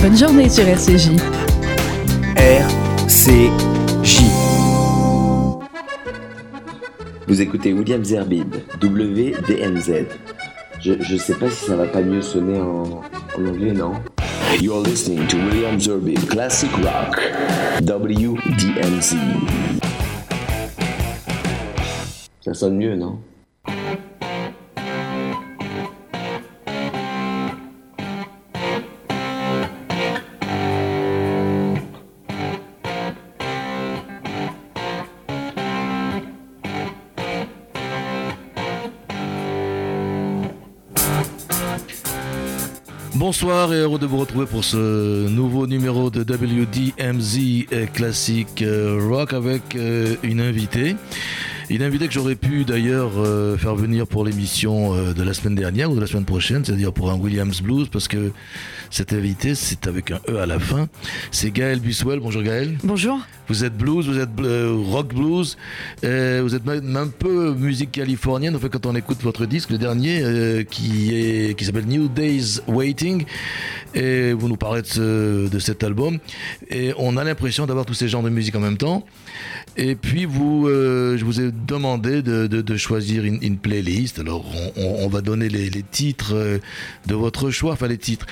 Bonne journée sur RCJ. RCJ. Vous écoutez William Zerbib, WDMZ. Je, je sais pas si ça va pas mieux sonner en, en anglais, non? You're listening to William Zerbib, Classic Rock, WDMZ. Ça sonne mieux, non? Bonsoir et heureux de vous retrouver pour ce nouveau numéro de WDMZ Classic Rock avec euh, une invitée. Une invitée que j'aurais pu d'ailleurs euh, faire venir pour l'émission euh, de la semaine dernière ou de la semaine prochaine, c'est-à-dire pour un Williams Blues, parce que cette invitée, c'est avec un E à la fin. C'est Gaël Buswell. Bonjour Gaël. Bonjour. Vous êtes blues, vous êtes euh, rock blues, euh, vous êtes même un peu musique californienne. En fait, quand on écoute votre disque, le dernier, euh, qui est qui s'appelle New Days Waiting, et vous nous parlez de, ce- de cet album, et on a l'impression d'avoir tous ces genres de musique en même temps. Et puis vous, je vous ai demandé de, de- de choisir une, une playlist. Alors on, on- on va donner les, les titres de votre choix, enfin les titres,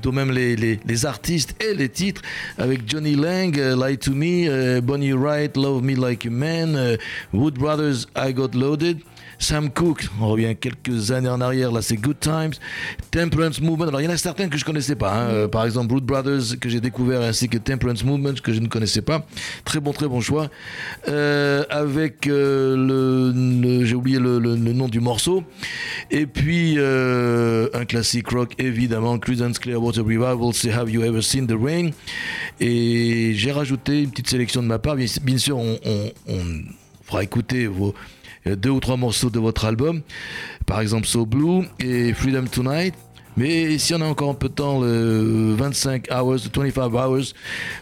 plutôt même les, les- artistes et les titres, avec Johnny Lang, euh, Lie to Me, euh, Bonnie Wright, Love Me Like a Man, euh, Wood Brothers, I Got Loaded. Sam Cooke, on revient quelques années en arrière, là c'est Good Times, Temperance Movement, alors il y en a certains que je connaissais pas, hein. Euh, par exemple Root Brothers que j'ai découvert ainsi que Temperance Movement que je ne connaissais pas, très bon très bon choix, Euh, avec euh, le, j'ai oublié le, nom du morceau, et puis un classique rock évidemment, Creedence Clearwater Revival, c'est Have You Ever Seen the Rain, et j'ai rajouté une petite sélection de ma part, bien, sûr on, on- on fera écouter vos deux ou trois morceaux de votre album, par exemple So Blue et Freedom Tonight. Mais si on a encore un peu de temps, le 25 hours, le 25 hours,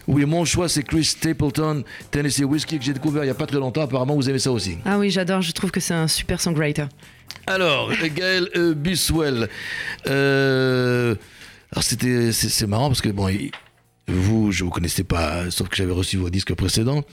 oui, mon choix c'est Chris Stapleton, Tennessee Whiskey, que j'ai découvert il n'y a pas très longtemps. Apparemment, vous aimez ça aussi. Ah oui, j'adore, je trouve que c'est un super songwriter. Alors, Gaël euh, Buswell. Euh, alors, c'était, c'est, c'est marrant parce que, bon, il- vous, je vous connaissais pas, sauf que j'avais reçu vos disques précédents.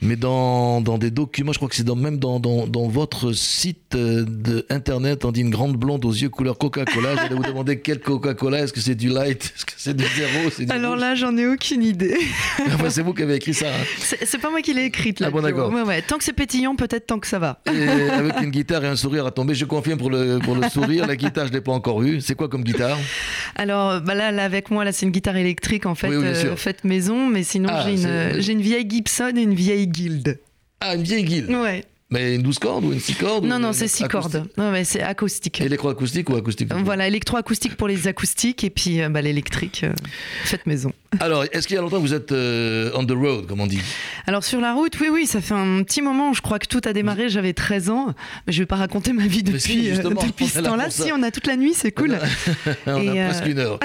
Mais dans, dans des documents, je crois que c'est dans, même dans, dans, dans votre site euh, de internet, on dit une grande blonde aux yeux couleur Coca-Cola. J'allais vous demander quel Coca-Cola. Est-ce que c'est du light Est-ce que c'est du zéro c'est du Alors rouge là, j'en ai aucune idée. Enfin, c'est vous qui avez écrit ça. hein. C'est c'est pas moi qui l'ai écrite là. Ah bon, d'accord. Ouais, ouais. Tant que c'est pétillant, peut-être tant que ça va. Et avec une guitare et un sourire à tomber. Je confirme pour le, pour le sourire. La guitare, je l'ai pas encore eue. C'est quoi comme guitare? Alors bah là, là, avec moi, là, c'est une guitare électrique en fait, Oui, oui, sûr. faite maison, mais sinon Ah, j'ai une, euh, une vieille Gibson et une vieille Guild. Ah, une vieille guilde. Ouais. Mais une 12 cordes ou une 6 cordes Non, non, c'est six cordes. Ouais, ouais, c'est acoustique. Électroacoustique ou acoustique Voilà, électroacoustique pour les acoustiques et puis euh, bah, l'électrique, euh, maison. Alors, est-ce qu'il y a longtemps que vous êtes euh, on the road, comme on dit? Alors sur la route, oui, oui, ça fait un petit moment. Je crois que tout a démarré. J'avais 13 ans, mais je vais pas raconter ma vie Mais si, depuis, euh, justement, depuis on ce temps-là. Si on a toute la nuit, c'est cool. On Et, a euh, presque une heure.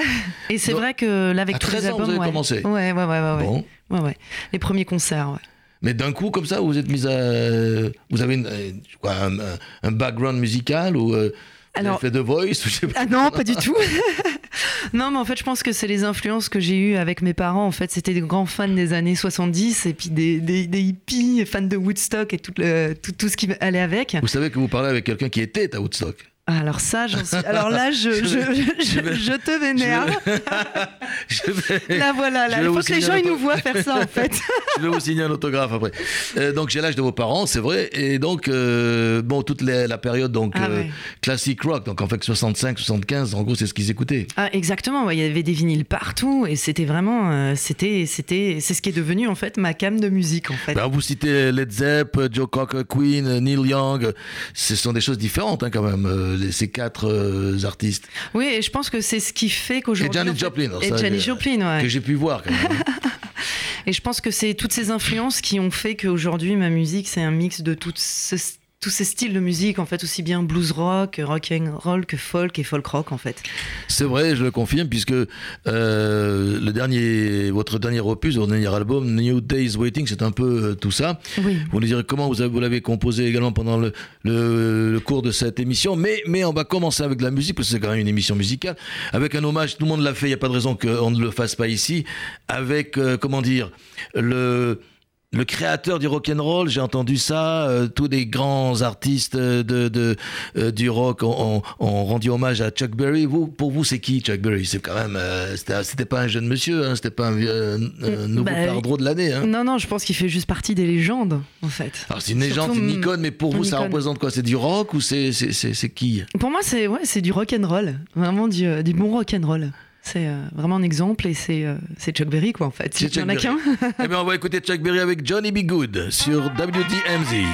Et c'est vrai que là, avec à tous les 13 ans, vous avez ouais. commencé Ouais, ouais, ouais, ouais, ouais. Bon. Ouais, ouais. Les premiers concerts. ouais. Mais d'un coup, comme ça, vous êtes mis à. Vous avez une, euh, quoi, un, un- un background musical ou. euh, vous Alors- avez fait de voice ou je sais pas. Ah non, pas du tout. non, mais en fait, je pense que c'est les influences que j'ai eues avec mes parents. En fait, c'était des grands fans des années 70 et puis des, des, des hippies, fans de Woodstock et tout, le, tout, tout ce qui allait avec. Vous savez que vous parlez avec quelqu'un qui était à Woodstock. Alors ça, j'en suis... Alors là, je, je, je, vais- je te vénère. Je vais, Là, voilà, là. il faut que les gens ils nous voient faire ça, en fait. je vais vous signer un autographe après. Euh, donc j'ai l'âge de vos parents, c'est vrai, et donc euh, bon toute les- la période donc Ah euh, ouais. classic rock, donc en fait 65, 75, en gros c'est ce qu'ils écoutaient. Ah, exactement, ouais, il y avait des vinyles partout et c'était vraiment, c'était, c'était, c'est ce qui est devenu en fait ma cam de musique en fait. Ben, vous citez Led Zepp, Joe Cocker, Queen, Neil Young, ce sont des choses différentes hein, quand même, euh, ces quatre euh, artistes Oui, et je pense que c'est ce qui fait et qu'aujourd'hui. Janis en fait- Joplin, Et Janis euh, Joplin, ouais. que j'ai pu voir quand même. hein. Et je pense que c'est toutes ces influences qui ont fait qu'aujourd'hui ma musique c'est un mix de tout ce tous ces styles de musique, en fait, aussi bien blues rock, rock and roll que folk et folk rock, en fait. C'est vrai, je le confirme, puisque euh, le dernier, votre dernier opus, votre dernier album, New Days Waiting, c'est un peu euh, tout ça. Oui. Vous nous direz comment vous, avez- vous l'avez composé également pendant le, le- le cours de cette émission, mais, mais on va commencer avec de la musique, parce que c'est quand même une émission musicale, avec un hommage, tout le monde l'a fait, il n'y a pas de raison qu'on ne le fasse pas ici, avec, euh, comment dire, le... Le créateur du rock and roll, j'ai entendu ça. euh, tous les grands artistes de, de, euh, du rock ont, ont- ont rendu hommage à Chuck Berry. Vous, pour vous, c'est qui Chuck Berry? C'est quand même, euh, c'était pas un jeune monsieur, hein, c'était pas un, un nouveau Bah, de l'année. Hein. Non, non, je pense qu'il fait juste partie des légendes, en fait. Alors c'est une légende, une icône, mais pour vous, ça représente quoi? C'est du rock ou c'est c'est- qui? Pour moi, c'est ouais, c'est du rock and roll, vraiment du, euh, du bon rock and roll. C'est euh, vraiment un exemple et c'est euh, c'est Chuck Berry quoi en fait. C'est Il y en a qu'un. Eh bien, on va écouter Chuck Berry avec Johnny B. Good sur WDMZ.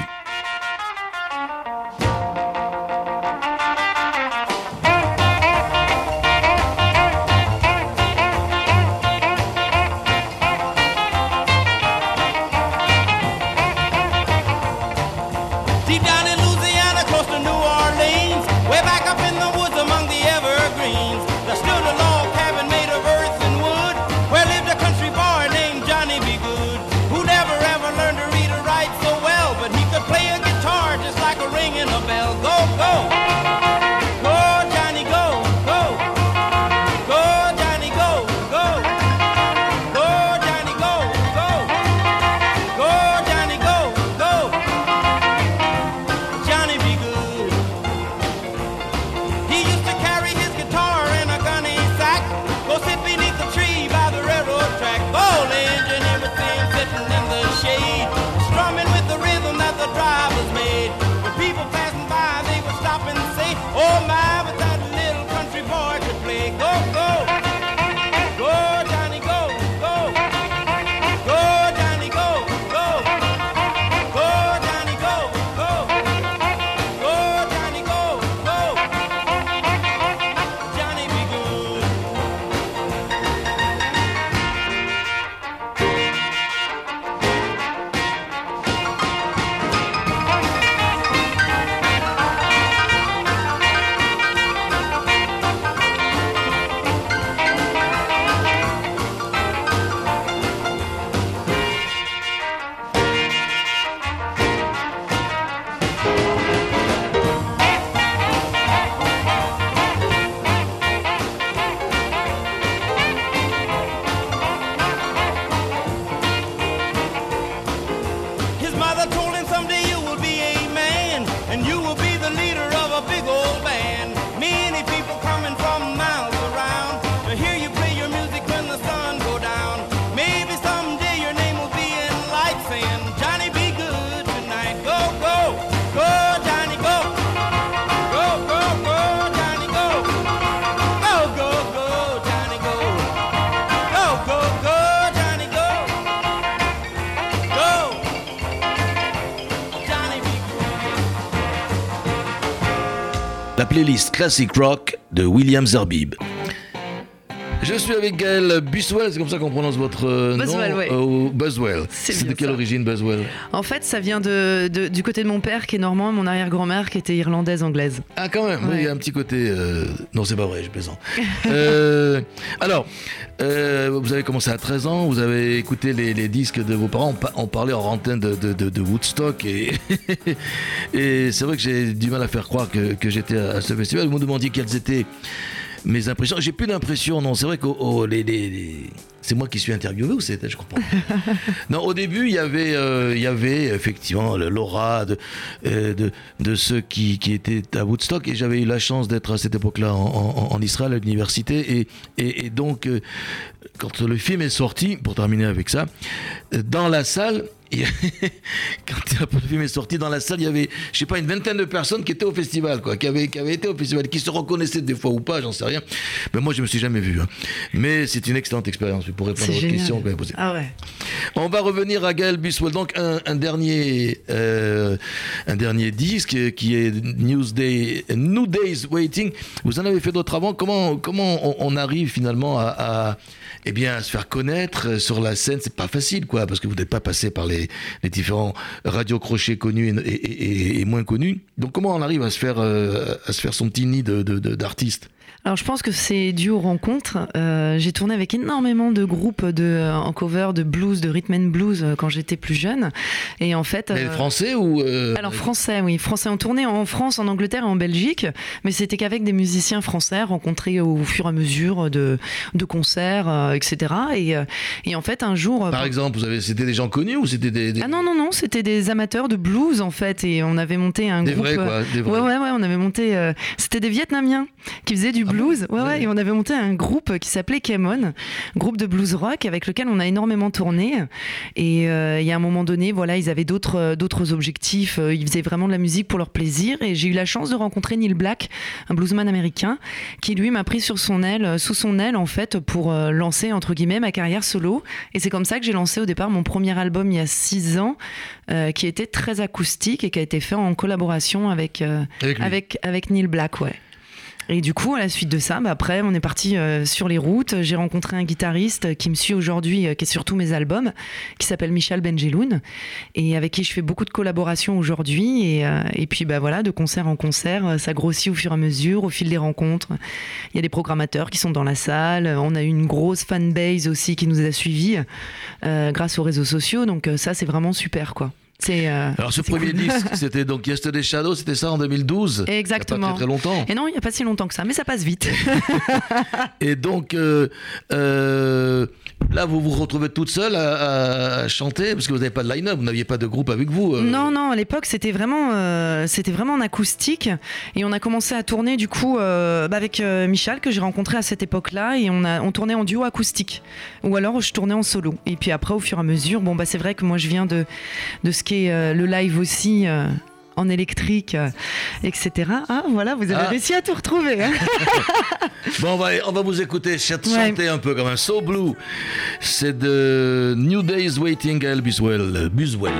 La playlist Classic Rock de William Zerbib. Je suis avec Gaël Buswell, c'est comme ça qu'on prononce votre euh, nom ouais. euh, Boswell. C'est de quelle ça. origine Boswell En fait, ça vient de, de- du côté de mon père qui est normand, mon arrière-grand-mère qui était irlandaise anglaise. Ah quand même, oui, il y a un petit côté... euh, Non, c'est pas vrai, je plaisante. Euh, alors, euh, vous avez commencé à 13 ans, vous avez écouté les, les disques de vos parents, on, pa- on parlait en antenne de, de- de- de Woodstock, et, et c'est vrai que j'ai du mal à faire croire que, que j'étais à ce festival. Vous me demandiez quelles étaient mes impressions. J'ai plus d'impressions, non, c'est vrai que les, les- les- c'est moi qui suis interviewé ou c'était, je comprends. Non, au début, il y avait, euh, il y avait effectivement l'aura de, euh, de, de ceux qui, qui étaient à Woodstock et j'avais eu la chance d'être à cette époque-là en, en- en Israël à l'université et, et, et donc euh, quand le film est sorti, pour terminer avec ça, dans la salle, quand le film est sorti dans la salle, il y avait, je sais pas, une vingtaine de personnes qui étaient au festival, quoi, qui avaient, qui avaient été au festival, qui se reconnaissaient des fois ou pas, j'en sais rien. Mais moi, je me suis jamais vu. hein. Mais c'est une excellente expérience pour répondre à votre génial. question que vous. Ah ouais. On va revenir à Gaël Buswell. Donc un, dernier, euh, un dernier disque qui est Newsday, New Days Waiting. Vous en avez fait d'autres avant. Comment, comment on, arrive finalement à, eh bien, se faire connaître sur la scène C'est pas facile, quoi, parce que vous n'êtes pas passé par les, différents radios crochets connus et, moins connus. Donc comment on arrive à se faire, euh, à se faire son petit nid d'artiste? Alors je pense que c'est dû aux rencontres. Euh, j'ai tourné avec énormément de groupes de, en cover de blues, de rhythm and blues euh, quand j'étais plus jeune. Et en fait. Mais français ou Alors français, oui. Français. On tournait en France, en Angleterre et en Belgique, mais c'était qu'avec des musiciens français rencontrés au fur et à mesure de, de concerts, etc. Et, et en fait, un jour. Par exemple, vous avez, c'était des gens connus ou c'était des, Ah non, non, non, c'était des amateurs de blues en fait. Et on avait monté un des groupe. Vrais, quoi, des vrais. Ouais, ouais, ouais, on avait monté. c'était des Vietnamiens qui faisaient du blues. Blues. Ouais, ouais, et on avait monté un groupe qui s'appelait Kemon, groupe de blues rock avec lequel on a énormément tourné. Et euh, il y a un moment donné, voilà, ils avaient d'autres euh, d'autres objectifs. Euh, ils faisaient vraiment de la musique pour leur plaisir. Et j'ai eu la chance de rencontrer Neil Black, un bluesman américain, qui lui m'a pris sur son aile, sous son aile en fait, pour lancer entre guillemets ma carrière solo. Et c'est comme ça que j'ai lancé au départ mon premier album il y a six ans, qui était très acoustique et qui a été fait en collaboration avec avec, avec, avec Neil Black, ouais. Et du coup, à la suite de ça, bah après, on est parti euh, sur les routes. J'ai rencontré un guitariste qui me suit aujourd'hui, euh, qui est sur tous mes albums, qui s'appelle Michel Benjeloun, et avec qui je fais beaucoup de collaborations aujourd'hui. Et, euh, puis, bah voilà, de concert en concert, ça grossit au fur et à mesure, au fil des rencontres. Il y a des programmateurs qui sont dans la salle. On a eu une grosse fanbase aussi qui nous a suivis grâce aux réseaux sociaux. Donc ça, c'est vraiment super, quoi. Euh, Alors ce premier disque, c'était donc Yesterday Shadow, c'était ça en 2012 Exactement. Il pas très, longtemps. Et non, il n'y a pas si longtemps que ça, mais ça passe vite. et donc, euh, euh, Là, vous vous retrouvez toute seule à, chanter parce que vous n'avez pas de line-up, vous n'aviez pas de groupe avec vous. Non, non, à l'époque c'était vraiment, c'était vraiment en acoustique et on a commencé à tourner du coup bah, avec Michel que j'ai rencontré à cette époque-là et on a, on tournait en duo acoustique ou alors je tournais en solo. Et puis après, au fur et à mesure, bon bah c'est vrai que moi je viens de de ce qui est le live aussi en électrique, euh, etc. Ah, voilà, vous avez ah. réussi à tout retrouver. Hein. bon, on va, on va vous écouter chanter un peu comme un So Blue. C'est de New Days Waiting à Buswell. Buswell.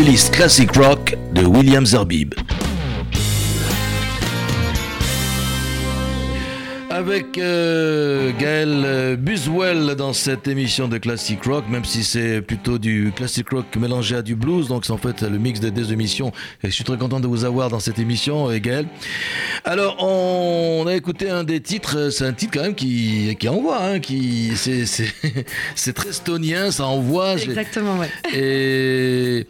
Playlist Classic Rock de William Zerbib. Avec euh, Gaël euh, Buswell dans cette émission de Classic Rock, même si c'est plutôt du classic rock mélangé à du blues, donc c'est en fait le mix des deux émissions. Et je suis très content de vous avoir dans cette émission, euh, Gaël. Alors, on, a écouté un des titres, c'est un titre quand même qui, qui envoie, hein, qui, c'est très stonien, ça envoie. Exactement, ouais. Et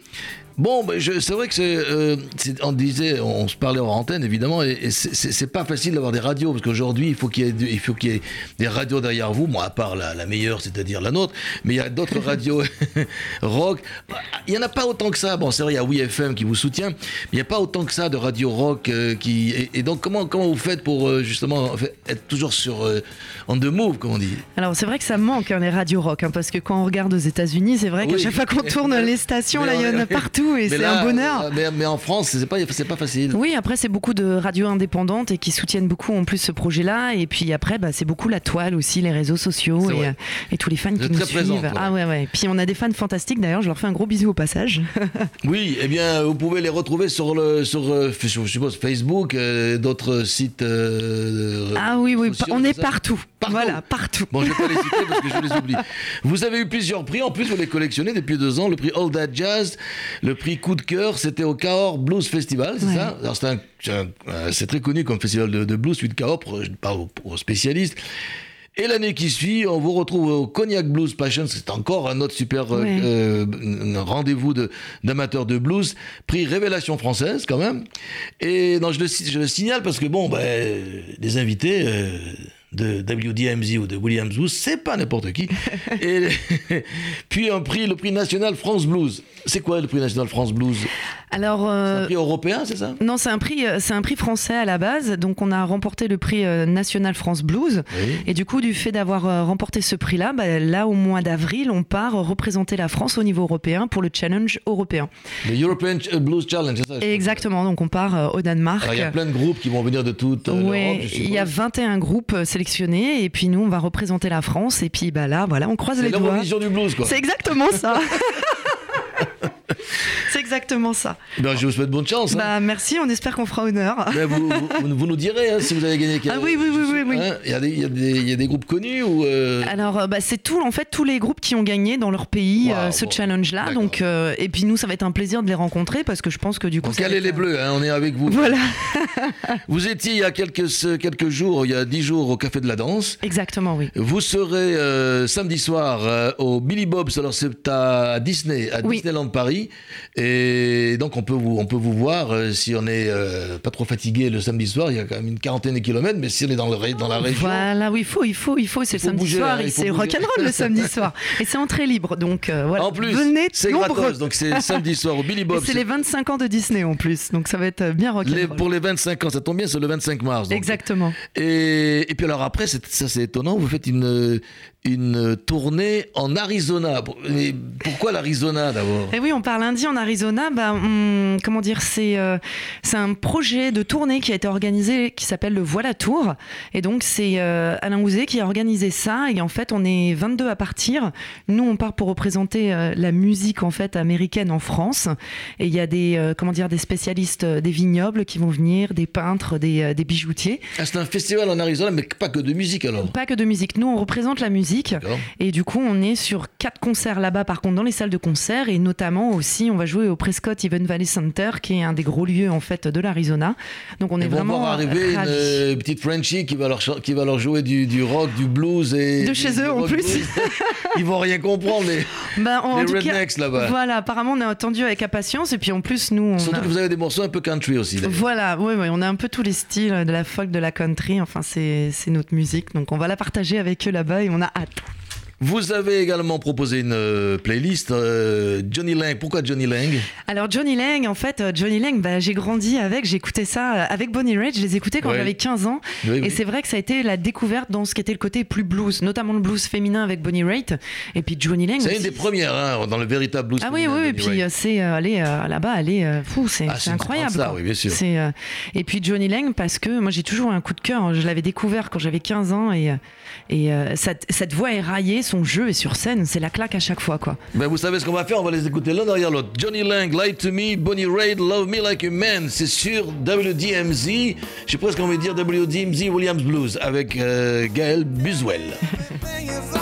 Bon, ben, c'est vrai que c'est, euh, on disait, on se parlait en antenne évidemment, et, c'est pas facile d'avoir des radios parce qu'aujourd'hui il faut qu'il y ait, il faut qu'il y ait des radios derrière vous. Moi, à part la, meilleure, c'est-à-dire la nôtre, mais il y a d'autres radios rock. Il y en a pas autant que ça. Bon, c'est vrai, il y a WeFM qui vous soutient, mais il n'y a pas autant que ça de radio rock euh, qui. Et, donc, comment comment vous faites pour euh, justement être toujours sur on the move, comme on dit? Alors, c'est vrai que ça manque hein, les radios rock, hein, parce que quand on regarde aux États-Unis, c'est vrai qu'à chaque fois qu'on tourne les stations, là, il y en a partout et c'est un bonheur. Euh, mais, en France, c'est pas, pas facile. Oui, après, c'est beaucoup de radios indépendantes et qui soutiennent beaucoup en plus ce projet-là. Et puis après, bah, c'est beaucoup la toile aussi, les réseaux sociaux et, euh, et, tous les fans qui nous suivent. Ah ouais, ouais. Puis on a des fans fantastiques d'ailleurs, je leur fais un gros bisou au passage. oui, et eh bien, vous pouvez les retrouver sur, le, sur euh, je suppose, Facebook, d'autres sites. ah oui, oui, on est partout. Voilà, partout. Bon, je vais pas les citer parce que je les oublie. Vous avez eu plusieurs prix, en plus vous les collectionnez depuis deux ans, le prix All That Jazz, le prix coup de cœur, c'était au Cahors Blues Festival, c'est ça euh, c'est très connu comme festival de, blues, celui de Cahors, je parle aux, spécialistes. Et l'année qui suit, on vous retrouve au Cognac Blues Passion, c'est encore un autre super euh, euh, rendez-vous d'amateurs de, blues, prix Révélation française quand même. Et non, je, le, je le signale parce que bon, ben, des invités de WDMZ ou de Williams Blues, c'est pas n'importe qui. et puis un prix, le prix national France Blues. C'est quoi le prix national France Blues? Alors, c'est un euh, prix européen, c'est ça? Non, c'est un prix, euh, c'est un prix français à la base. Donc, on a remporté le prix euh, national France Blues. Et du coup, du fait d'avoir remporté ce prix-là, bah, là au mois d'avril, on part représenter la France au niveau européen pour le challenge européen. Le European Blues Challenge, c'est ça Exactement. Donc, on part au Danemark. il y a plein de groupes qui vont venir de toute Oui, il y a 21 groupes et puis nous, on va représenter la France. Et puis bah là, voilà, on croise les doigts. C'est du blues, quoi. C'est exactement ça. C'est exactement ça. Ben, je vous souhaite bonne chance. Hein. Bah, merci, on espère qu'on fera honneur. Ben, vous, vous, nous direz hein, si vous avez gagné. Ah oui, oui, oui. oui, hein, il, y a des, il, y a des, groupes connus ou euh Alors, euh, bah, c'est tout, en fait, tous les groupes qui ont gagné dans leur pays euh, ce challenge-là. Donc, et puis nous, ça va être un plaisir de les rencontrer parce que je pense que du coup. Donc, allez les bleus, on est avec vous. Voilà. vous étiez il y a quelques, quelques jours, il y a dix jours, au Café de la Danse. Exactement, oui. Vous serez samedi soir au Billy Bob's, alors c'est à Disney, à Disneyland Paris. Et donc on peut vous, on peut vous voir euh, si on n'est euh, pas trop fatigué le samedi soir. Il y a quand même une quarantaine de kilomètres, mais si on est dans, le, dans la région. Voilà, oui, il faut, il faut, il faut. C'est le samedi soir. et c'est rock'n'roll le samedi soir. Et c'est entrée libre. Donc euh, voilà. En plus, venez c'est gratos. Donc c'est samedi soir au Billy Bob. C'est les 25 ans de Disney en plus. Donc ça va être bien rock'n'roll. pour les 25 ans, ça tombe bien, c'est le 25 mars. Exactement. Et, et, puis alors après, ça c'est étonnant. Vous faites une une tournée en Arizona. Pourquoi l'Arizona d'abord? Eh oui, on parle indien en Arizona. Bah, comment dire, c'est euh, c'est un projet de tournée qui a été organisé qui s'appelle le Voilà Tour. Et donc c'est euh, Alain Ouzé qui a organisé ça. Et en fait, on est 22 à partir. Nous, on part pour représenter euh, la musique en fait américaine en France. Et il y a des comment dire des spécialistes des vignobles qui vont venir, des peintres, des, des bijoutiers. Ah, c'est un festival en Arizona, mais pas que de musique alors. Pas que de musique. Nous, on représente la musique et du coup, on est sur quatre concerts là-bas, par contre, dans les salles de concert. Et notamment aussi, on va jouer au Prescott Event Valley Center, qui est un des gros lieux en fait de l'Arizona. Donc on est vraiment. voir arriver une euh, petite Frenchie qui va leur, qui va leur jouer du, rock, du blues et. De chez eux en plus. Ils vont rien comprendre, les, bah, les rednecks là-bas. Voilà, apparemment, on est attendu avec impatience. Et puis en plus, nous. On Surtout que vous avez des morceaux un peu country aussi. Voilà, oui, oui, on a un peu tous les styles de la folk, de la country. Enfin, c'est notre musique. Donc on va la partager avec eux là-bas et on a hâte. Vous avez également proposé une euh, playlist euh, Johnny Lang. Pourquoi Johnny Lang? Alors Johnny Lang, en fait, euh, Johnny Lang, bah, j'ai grandi avec, j'écoutais ça avec Bonnie Raitt, je les écoutais quand j'avais 15 ans. et c'est vrai que ça a été la découverte dans ce qui était le côté plus blues, notamment le blues féminin avec Bonnie Raitt. Et puis Johnny Lang. C'est une des premières hein, dans le véritable blues. Ah oui, oui, et puis c'est aller là-bas, aller fou, c'est ah, incroyable. Ça, oui, bien sûr. et puis Johnny Lang, parce que moi j'ai toujours un coup de cœur, je l'avais découvert quand j'avais 15 ans et, et cette, cette voix éraillée son jeu et sur scène, c'est la claque à chaque fois, quoi. Ben vous savez ce qu'on va faire, on va les écouter l'un derrière l'autre. Johnny Lang, Lie to Me, Bonnie Raitt, Love Me Like a Man, c'est sur WDMZ. J'ai presque envie de dire WDMZ Williams Blues avec euh, Gaël Buswell.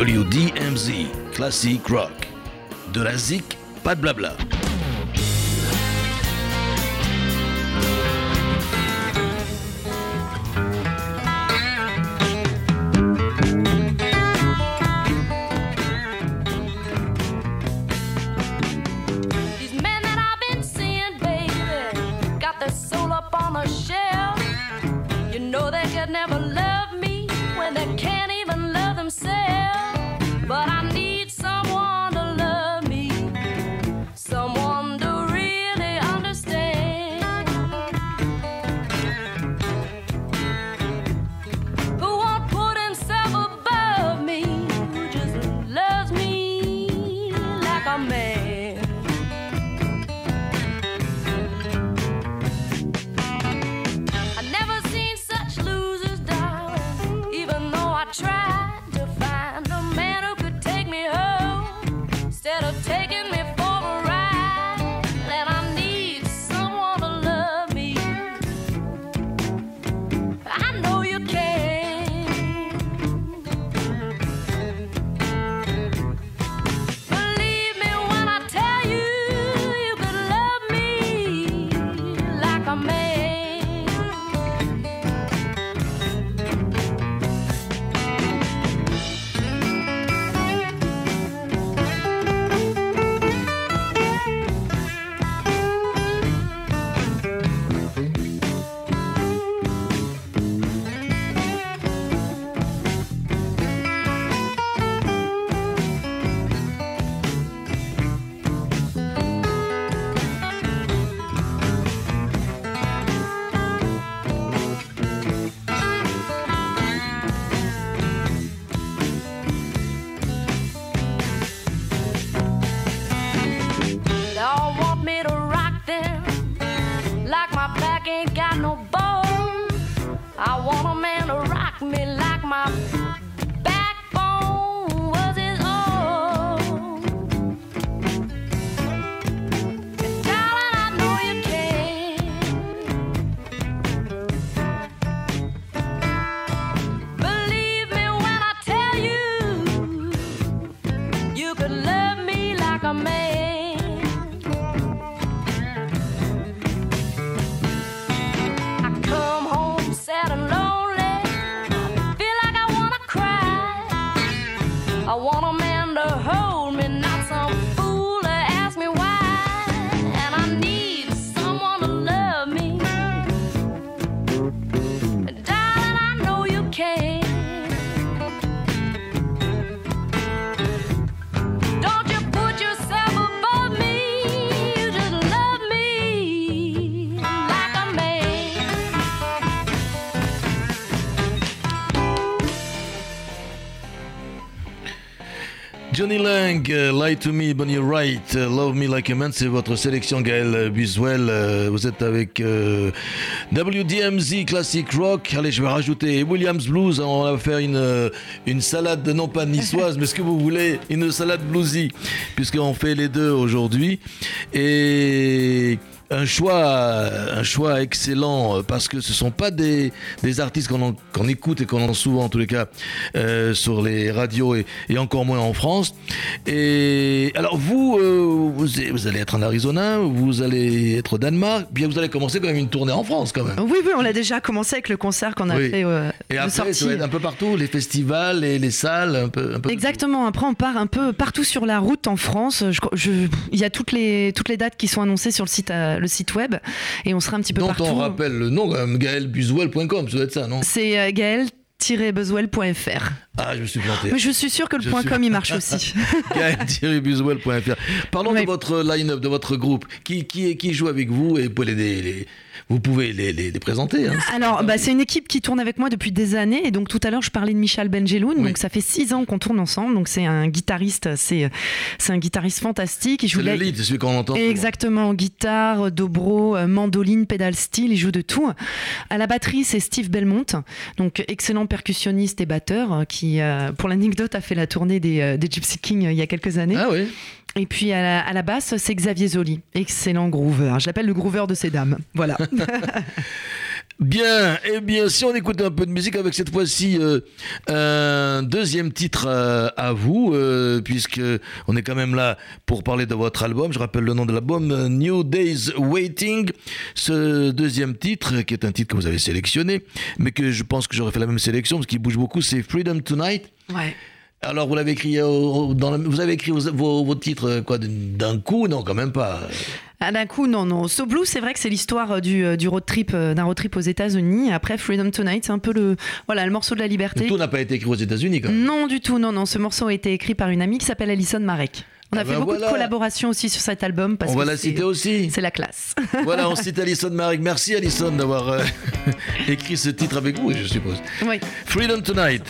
WDMZ Classic Rock. De la zic, pas de blabla. Lie to Me, Bonnie Wright, euh, Love Me Like a Man, c'est votre sélection Gaël Buswell. Euh, vous êtes avec euh, WDMZ Classic Rock. Allez, je vais rajouter Williams Blues. On va faire une, une salade, non pas niçoise, mais ce que vous voulez, une salade bluesy, puisqu'on fait les deux aujourd'hui. Et un choix, un choix excellent euh, parce que ce sont pas des, des artistes qu'on en- écoute et qu'on entend souvent en tous les cas euh, sur les radios et, et encore moins en France. Et alors vous, euh, vous, vous allez être en Arizona, vous allez être au Danemark, bien vous allez commencer quand même une tournée en France quand même. Oui, oui, on l'a déjà commencé avec le concert qu'on a Oui. fait euh, Et de après, sortie. ça va être un peu partout, les festivals, les, les salles, un peu. Un peu Exactement. Après, on part un peu partout sur la route en France. Je, je- il y a toutes les, toutes les dates qui sont annoncées sur le site, le site web et on sera un petit peu Dont partout. on rappelle le nom, quand même, gaëlbuswell.com, ça doit être ça, non? C'est euh, gaël-buzzwell.fr. Ah, je me suis planté. Mais je suis sûre que le Je point suis- .com il marche aussi. gaël-buswell.fr. Parlons Oui. de votre line-up, de votre groupe. Qui, qui, qui joue avec vous et vous pouvez les, les- vous pouvez les, les- les présenter. hein. Alors, bah, c'est une équipe qui tourne avec moi depuis des années. Et donc, tout à l'heure, je parlais de Michel Benjeloun. Oui. Donc, ça fait six ans qu'on tourne ensemble. Donc, c'est un guitariste, c'est, c'est un guitariste fantastique. Il joue le lead, c'est celui qu'on entend. Exactement, guitare, dobro, mandoline, pédale style, il joue de tout. À la batterie, c'est Steve Belmont, donc excellent percussionniste et batteur, euh, qui, euh, pour l'anecdote, a fait la tournée des, euh, des Gypsy Kings euh, il y a quelques années. Ah oui Et puis à la, à la basse, c'est Xavier Zoli, excellent groover. Je l'appelle le groover de ces dames. Voilà. Bien, eh bien, si on écoute un peu de musique avec cette fois-ci euh, un deuxième titre euh, à vous, euh, puisque on est quand même là pour parler de votre album. Je rappelle le nom de l'album, euh, New Days Waiting. Ce deuxième titre, qui est un titre que vous avez sélectionné, mais que je pense que j'aurais fait la même sélection parce qu'il bouge beaucoup, c'est Freedom Tonight. ouais. Alors, vous l'avez écrit, euh, dans la- vous avez écrit vos, vos- vos titres euh, quoi d'un coup? Non, quand même pas. Ah, d'un coup, non, non. So Blue, c'est vrai que c'est l'histoire euh, du, du road trip, d'un road trip aux États-Unis. Après, Freedom Tonight, c'est un peu le, voilà, le morceau de la liberté. Tout n'a pas été écrit aux États-Unis, quand même. Non, du tout, non, non. Ce morceau a été écrit par une amie qui s'appelle Alison Marek. On a Ah fait ben beaucoup voilà. de collaborations aussi sur cet album. Parce On va que la citer aussi. C'est la classe. Voilà, on cite Alison Marek. Merci Alison d'avoir euh, écrit ce titre avec vous, je suppose. oui. Freedom Tonight.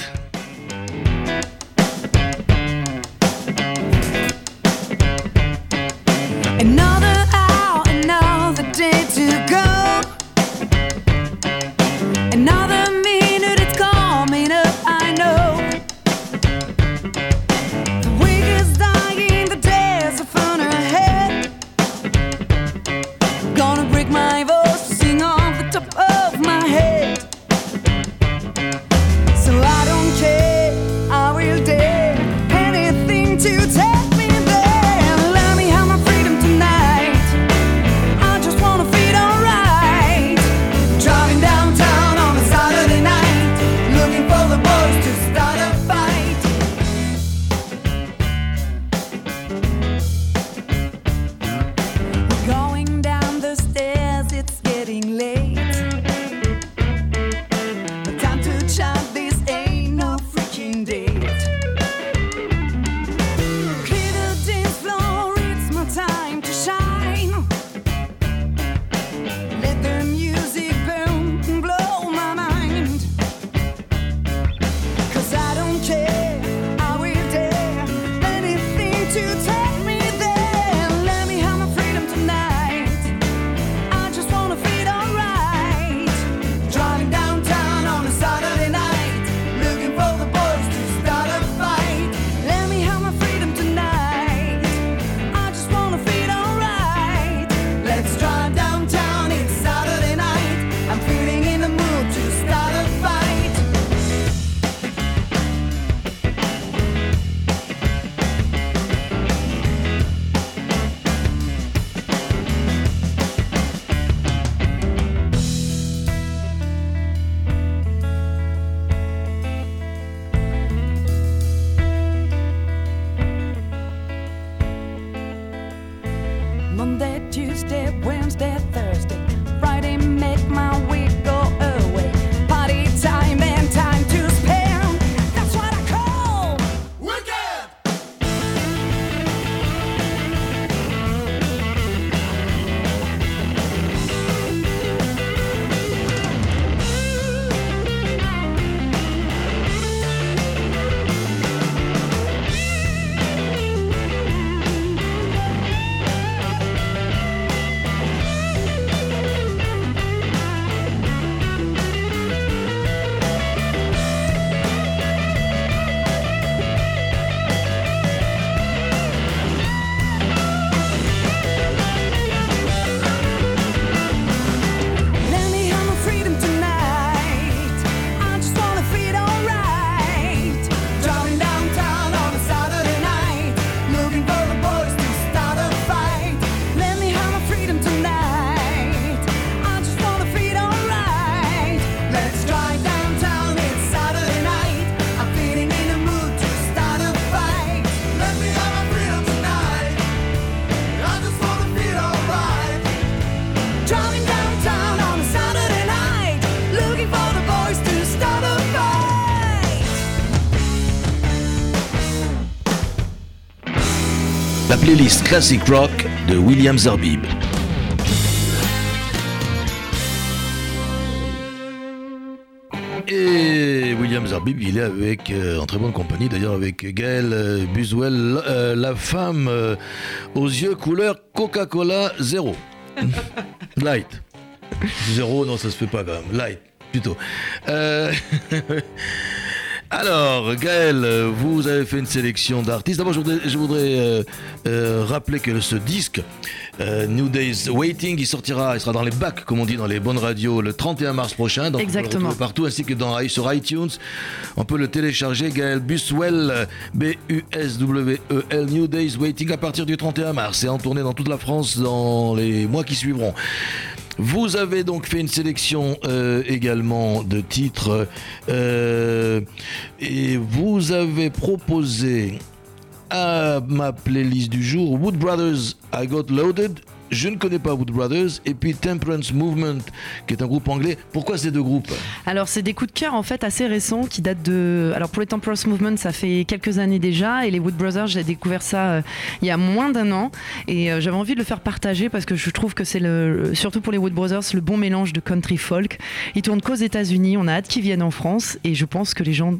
Classic Rock de William Zarbib. Et William Zarbib, il est avec, euh, en très bonne compagnie d'ailleurs, avec Gaël euh, Buswell, euh, la femme euh, aux yeux couleur Coca-Cola zéro. Light. Zéro, non, ça se fait pas quand même. Light, plutôt. Alors, Gaël, vous avez fait une sélection d'artistes. D'abord, je voudrais, je voudrais, euh, euh, rappeler que ce disque, euh, New Days Waiting, il sortira, il sera dans les bacs, comme on dit dans les bonnes radios, le 31 mars prochain. Donc, Exactement. Partout, ainsi que dans, sur iTunes. On peut le télécharger. Gaël Buswell, B-U-S-W-E-L, New Days Waiting, à partir du 31 mars. Et en tournée dans toute la France dans les mois qui suivront. Vous avez donc fait une sélection euh, également de titres euh, et vous avez proposé à ma playlist du jour Wood Brothers I Got Loaded. Je ne connais pas Wood Brothers et puis Temperance Movement qui est un groupe anglais. Pourquoi ces deux groupes? Alors c'est des coups de cœur en fait assez récents qui datent de. Alors pour les Temperance Movement ça fait quelques années déjà et les Wood Brothers j'ai découvert ça euh, il y a moins d'un an et euh, j'avais envie de le faire partager parce que je trouve que c'est le surtout pour les Wood Brothers le bon mélange de country folk. Ils tournent qu'aux États-Unis, on a hâte qu'ils viennent en France et je pense que les gens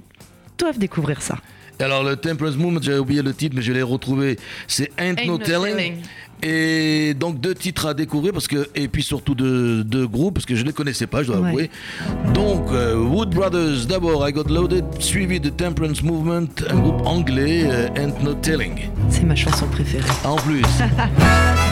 doivent découvrir ça. Alors le Temperance Movement, j'avais oublié le titre mais je l'ai retrouvé. C'est Ain't, Ain't No, No Telling. Telling. Et donc deux titres à découvrir parce que et puis surtout deux, deux groupes parce que je ne les connaissais pas, je dois Ouais. avouer. Donc euh, Wood Brothers d'abord, I Got Loaded, suivi de Temperance Movement, un groupe anglais, euh, Ain't No Telling. C'est ma chanson préférée. En plus.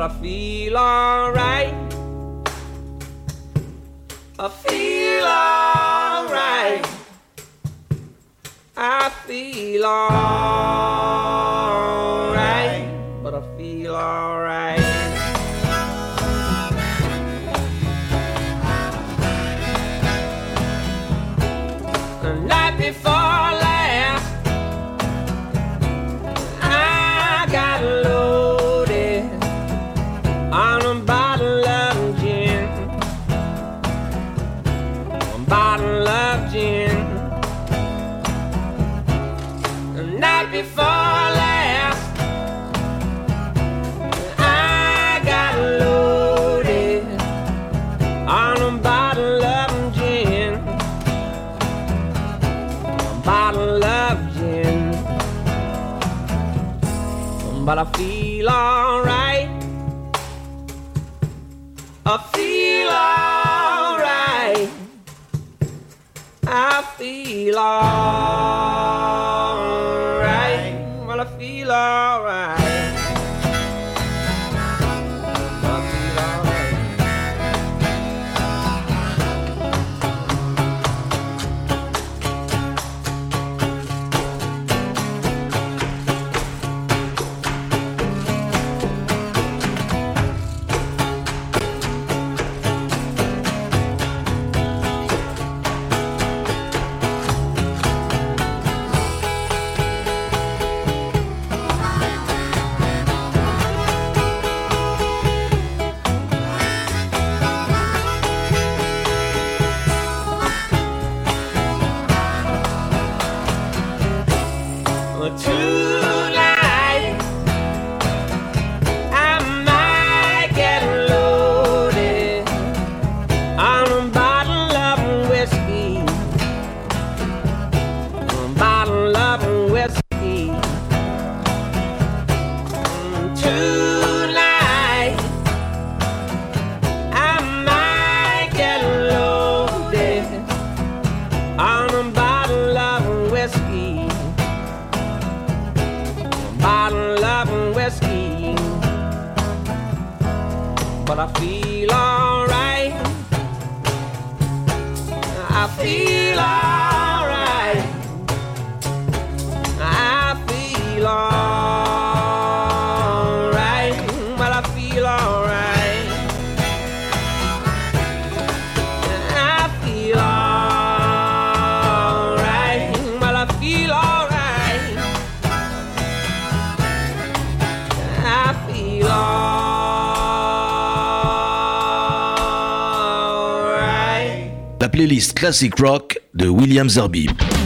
But I feel alright. I feel alright. I feel alright. But I feel alright. But I feel alright. I feel alright. I feel alright out. classic rock de William Zerbib.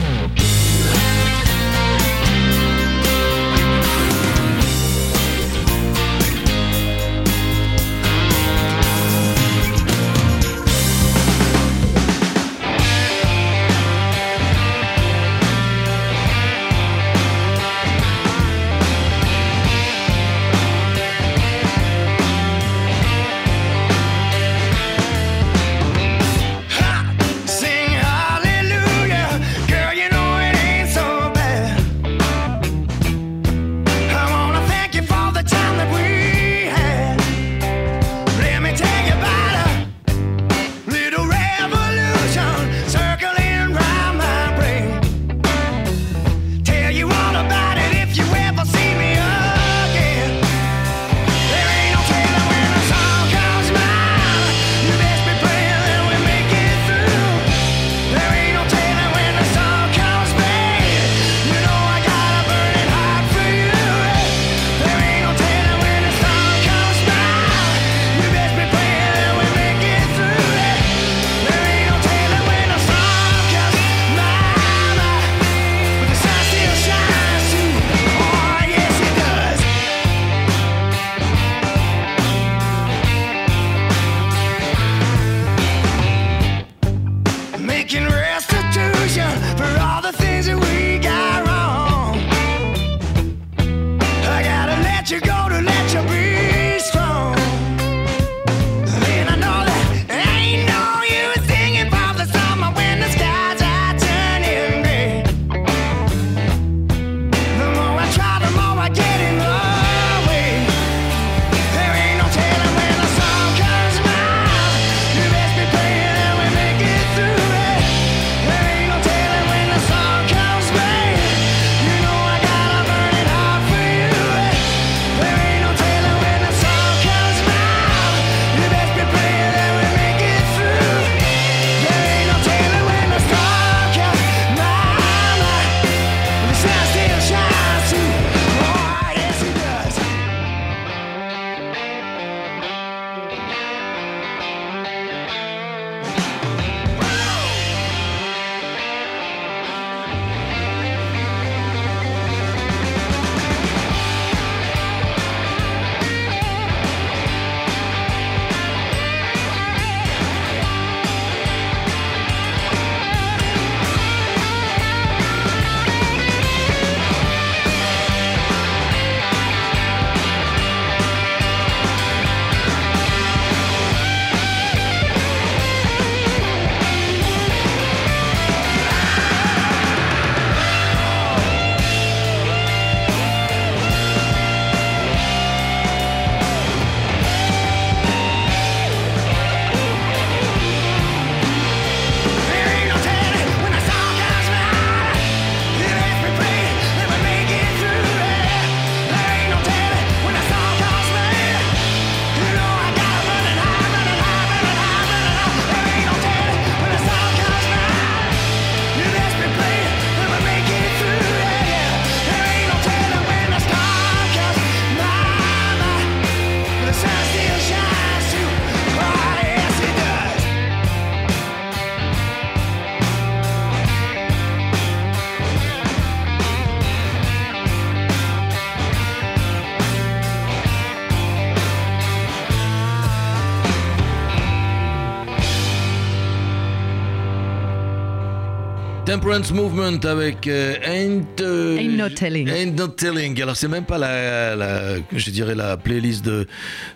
Movement avec euh, ain't, euh, No Telling. Ain't No Telling. Alors, c'est même pas la, je dirais la playlist de,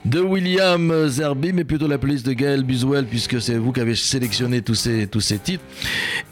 de William Zerbi, mais plutôt la playlist de Gaël Buswell, puisque c'est vous qui avez sélectionné tous ces, tous ces titres.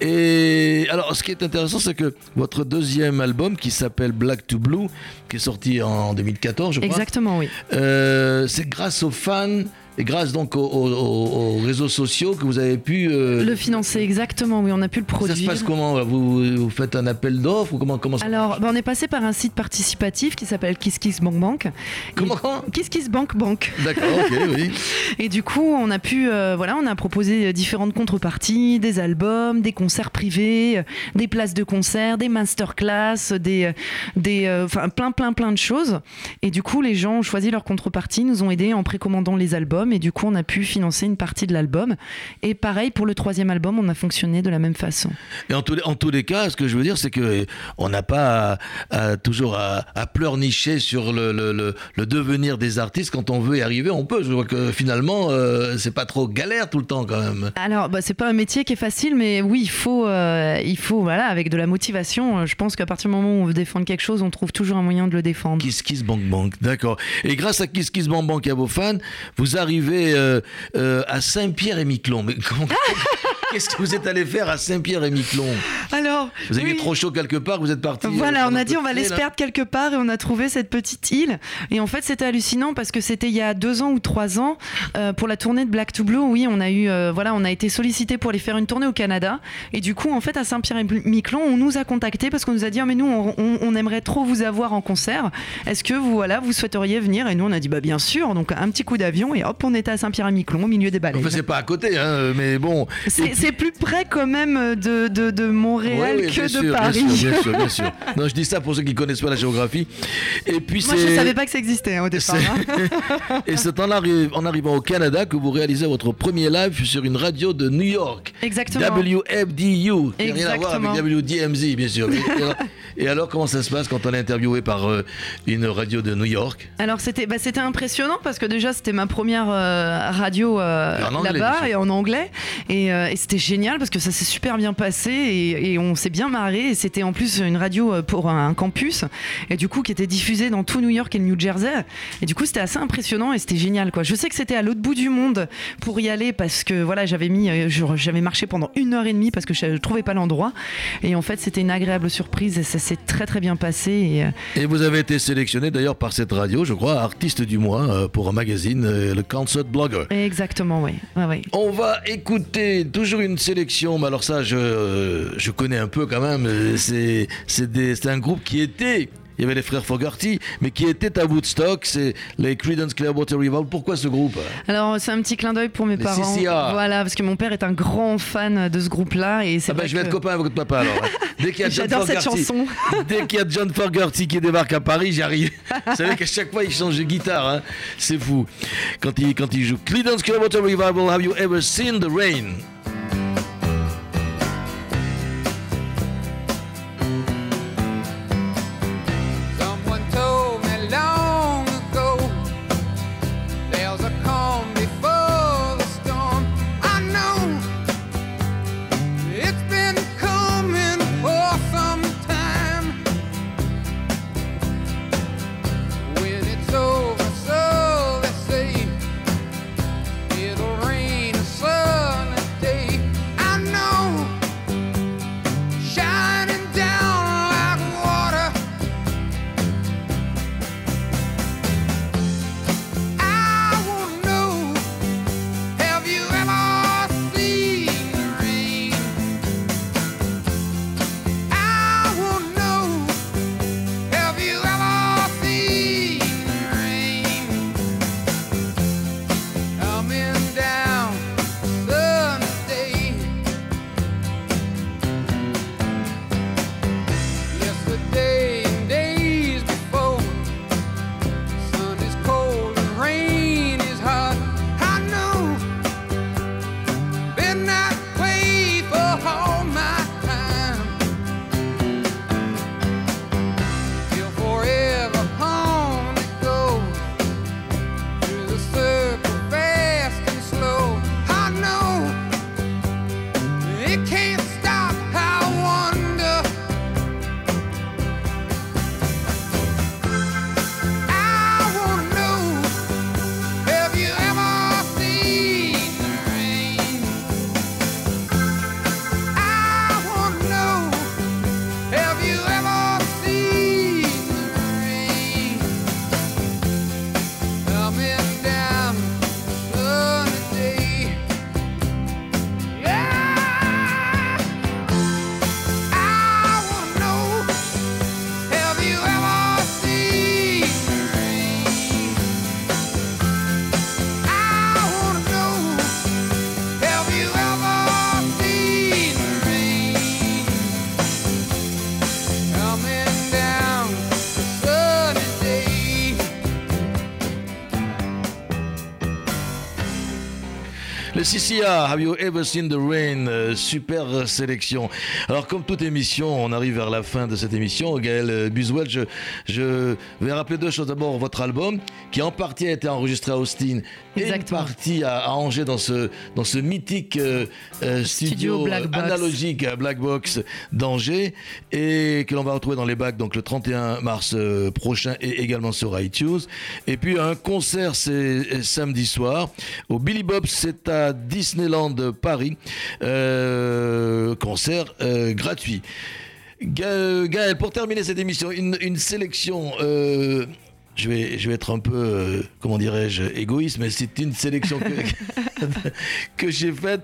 Et alors, ce qui est intéressant, c'est que votre deuxième album, qui s'appelle Black to Blue, qui est sorti en 2014, je crois. Exactement, oui. Euh, c'est grâce aux fans et grâce donc aux, aux- aux réseaux sociaux que vous avez pu. euh, Le financer exactement, oui, on a pu le produire. ça se passe comment vous, vous faites un appel d'offres ou comment, comment ça Alors, ben, on est passé par un site participatif qui s'appelle KissKissBankBank. Comment Et- KissKissBankBank. D'accord, ok, oui. Et du coup, on a pu, euh, voilà, on a proposé différentes contreparties, des albums, des concerts privés, euh, des places de concert, des masterclass, des, des, euh, enfin, plein, plein, plein de choses. Et du coup, les gens ont choisi leur contrepartie, nous ont aidés en précommandant les albums, et du coup, on a pu financer une partie de l'album. Et pareil pour le troisième album, on a fonctionné de la même façon. Et en tous, les, en tous les cas, ce que je veux dire, c'est que euh, on n'a pas à- à toujours à, à pleurnicher sur le, le- le- le devenir des artistes. Quand on veut y arriver, on peut. Je vois que finalement, euh, c'est pas trop galère tout le temps quand même. Alors, bah, c'est pas un métier qui est facile, mais oui, il faut, euh, il faut, voilà, avec de la motivation. euh, Je pense qu'à partir du moment où on veut défendre quelque chose, on trouve toujours un moyen de le défendre. Kiss Kiss Bank Bank, d'accord. Et grâce à Kiss Kiss Bank Bank et à vos fans, vous arrivez euh, euh, à Saint-Pierre et Miquelon. Mais qu'est-ce que vous êtes allé faire à Saint-Pierre et Miquelon Alors, Vous avez eu oui. trop chaud quelque part, vous êtes parti. Voilà, euh, on a dit on va le aller se perdre quelque part et on a trouvé cette petite île. Et en fait, c'était hallucinant parce que c'était il y a deux ans ou trois ans euh, pour la tournée de Black to Blue. Oui, on a eu, euh, voilà, on a été sollicité pour aller faire une tournée au Canada. Et du coup, en fait, à Saint-Pierre-et-Miquelon, on nous a contactés parce qu'on nous a dit, Ah, mais nous, on, on- on aimerait trop vous avoir en concert. Est-ce que vous, voilà, vous souhaiteriez venir? Et nous, on a dit, bah bien sûr. Donc un petit coup d'avion et hop, on était à Saint-Pierre-et-Miquelon au milieu des baleines. Enfin, c'est pas à côté, hein, mais bon. C'est c'est plus près quand même de, de, de Montréal Oui, oui, que de sûr, bien Paris. sûr, bien sûr, bien sûr. Non, je dis ça pour ceux qui connaissent pas la géographie. Et puis Moi, je c'est- savais pas que ça existait hein, au départ. hein. Et c'est en, arri- en arrivant au Canada que vous réalisez votre premier live sur une radio de New York. Exactement. WFDU. qui n'a rien à voir Exactement. avec WDMZ, bien sûr. Et alors, comment ça se passe quand on est interviewé par euh, une radio de New York? Alors c'était bah, c'était impressionnant parce que déjà c'était ma première euh, radio euh, là-bas et en anglais et, euh, et c'était génial parce que ça s'est super bien passé et, et on s'est bien marré et c'était en plus une radio euh, pour un, campus et du coup qui était diffusée dans tout New York et le New Jersey et du coup c'était assez impressionnant et c'était génial quoi. Je sais que c'était à l'autre bout du monde pour y aller parce que voilà j'avais mis euh, j'avais marché pendant une heure et demie parce que je ne trouvais pas l'endroit et en fait c'était une agréable surprise et ça s'est très très bien passé et, euh, Et vous avez été sélectionné d'ailleurs par cette radio, je crois, artiste du mois pour un magazine, le Concert Blogger. exactement oui. On va écouter toujours une sélection, mais alors ça, je, je connais un peu quand même. euh, C'est c'est des- c'est un groupe qui était. Il y avait les frères Fogarty, mais qui était à Woodstock, c'est les Creedence Clearwater Revival. Pourquoi ce groupe? Alors c'est un petit clin d'œil pour mes Les parents. CCR. Voilà, parce que mon père est un grand fan de ce groupe-là et c'est ah ben, Je vais que- être copain avec votre papa alors. Dès qu'il y a John J'adore cette Fogerty- chanson. Dès qu'il y a John Fogerty qui débarque à Paris, j'arrive. Vous savez qu'à chaque fois, il change de guitare. hein. C'est fou. Quand il, quand il joue Creedence Clearwater Revival, Have You Ever Seen the Rain? CCA, Have You Ever Seen the Rain? Euh, Super sélection. Alors, comme toute émission, on arrive vers la fin de cette émission. Gaël euh, Buswell, je, je vais rappeler deux choses. D'abord, votre album, qui en partie a été enregistré à Austin et Exactement. partie à, à Angers dans ce, dans ce mythique euh, studio, Studio Black Box. analogique à Black Box d'Angers et que l'on va retrouver dans les bacs donc le 31 mars prochain et également sur iTunes. Et puis un concert c'est samedi soir au Billy Bob's, c'est à Disneyland Paris. Euh, concert euh, gratuit. Ga- Gaël, pour terminer cette émission, une, une sélection. euh, je vais, je vais être un peu, euh, comment dirais-je, égoïste, mais c'est une sélection que, que j'ai faite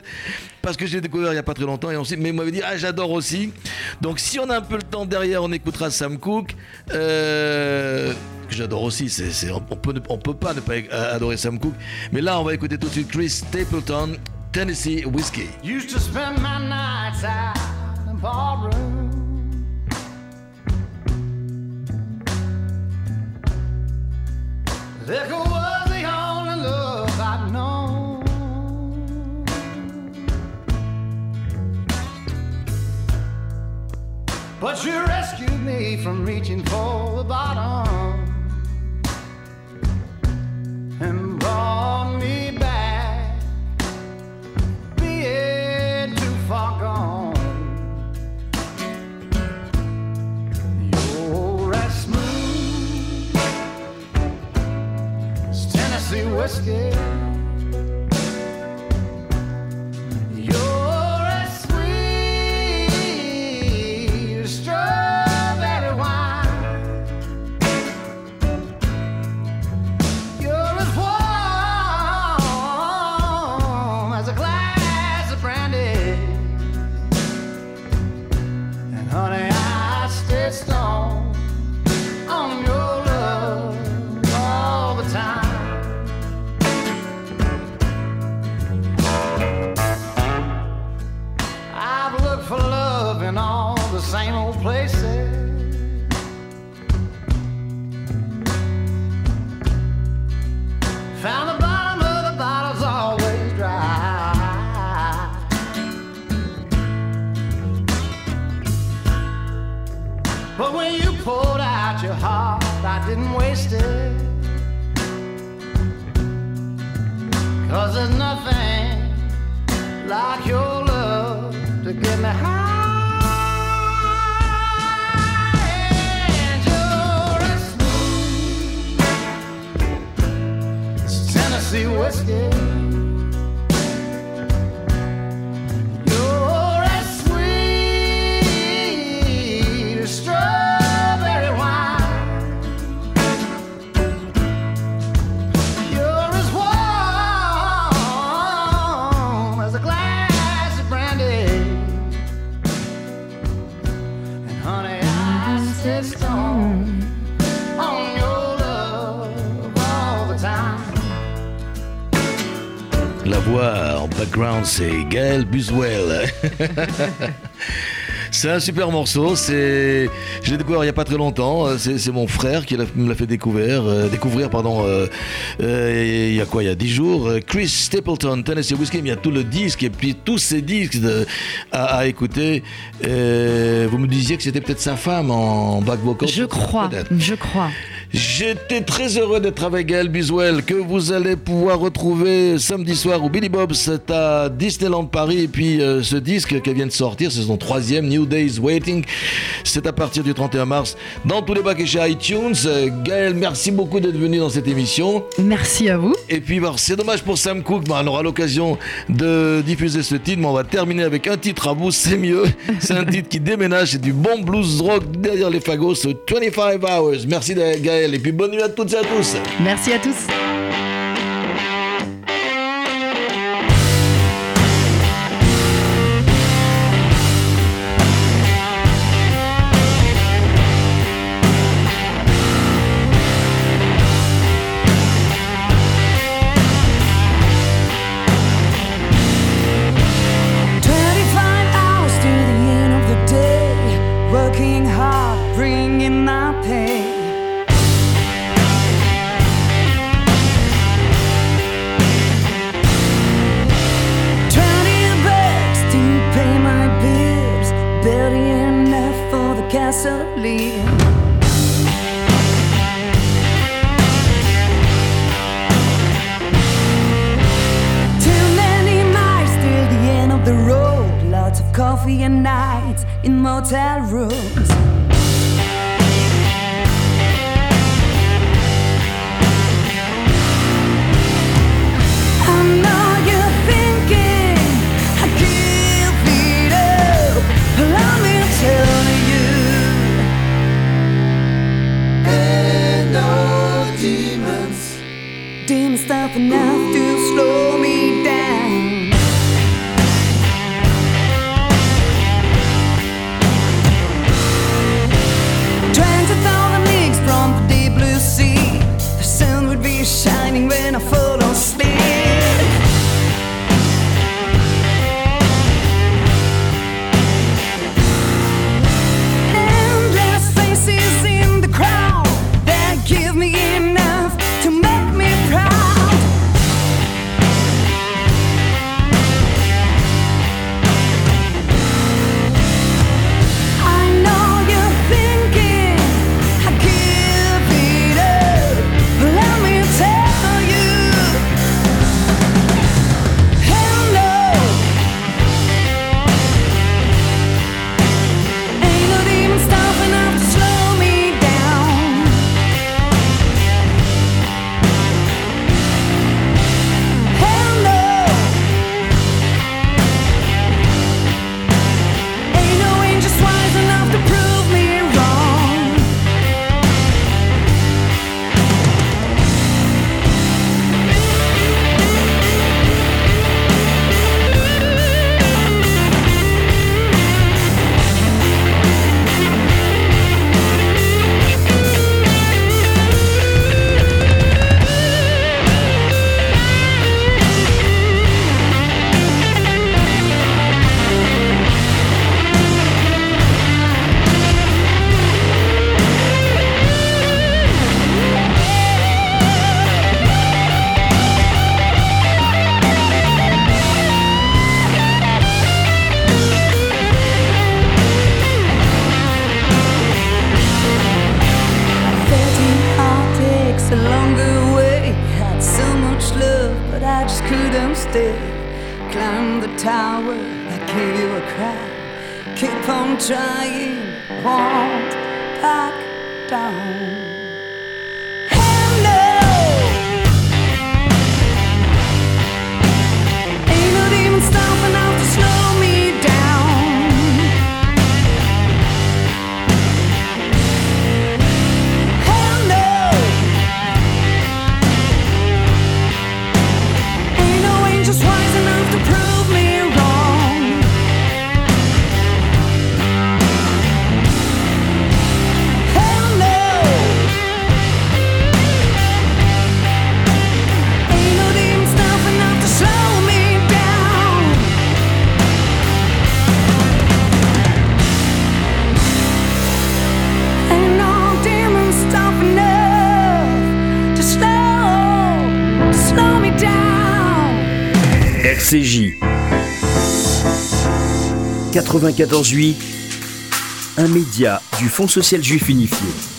parce que j'ai découvert il n'y a pas très longtemps et on s'est- mais il m'avait dit ah j'adore aussi. Donc si on a un peu le temps derrière, on écoutera Sam Cooke. euh, que j'adore aussi, on, peut, on peut pas ne pas adorer Sam Cooke. Mais là, on va écouter tout de suite Chris Stapleton, Tennessee Whiskey. Used to spend my nights out in Was the only love I'd known. But you rescued me from reaching for the bottom and brought me whiskey. C'est Gaël Buswell. C'est un super morceau, c'est je l'ai découvert il n'y a pas très longtemps, euh, c'est c'est mon frère qui l'a- me l'a fait découvrir, euh, découvrir pardon, euh, euh, il y a quoi, il y a 10 jours, Chris Stapleton, Tennessee Whiskey, il y a tout le disque et puis tous ces disques de- à, à écouter. Vous me disiez que c'était peut-être sa femme en back vocal Je crois, Peut-être. je crois. J'étais très heureux d'être avec Gaël Biswell, que vous allez pouvoir retrouver samedi soir au Billy Bob, c'est à Disneyland Paris. Et puis euh, ce disque qu'elle vient de sortir, c'est son troisième, New Days Waiting. C'est à partir du 31 mars dans tous les bacs et chez iTunes. Euh, Gaël, merci beaucoup d'être venu dans cette émission. Merci à vous. Et puis bon, c'est dommage pour Sam Cooke, mais on aura l'occasion de diffuser ce titre. Mais on va terminer avec un titre à vous, c'est mieux. C'est un titre qui déménage, c'est du bon blues rock derrière les fagots, c'est 25 Hours. Merci Gaël, et puis bonne nuit à toutes et à tous. Merci à tous. Dim stuff enough to slow me down. stay. Climb the tower that gave you a cry. Keep on trying, won't back down. CJ. 94.8, un média du Fonds social juif unifié.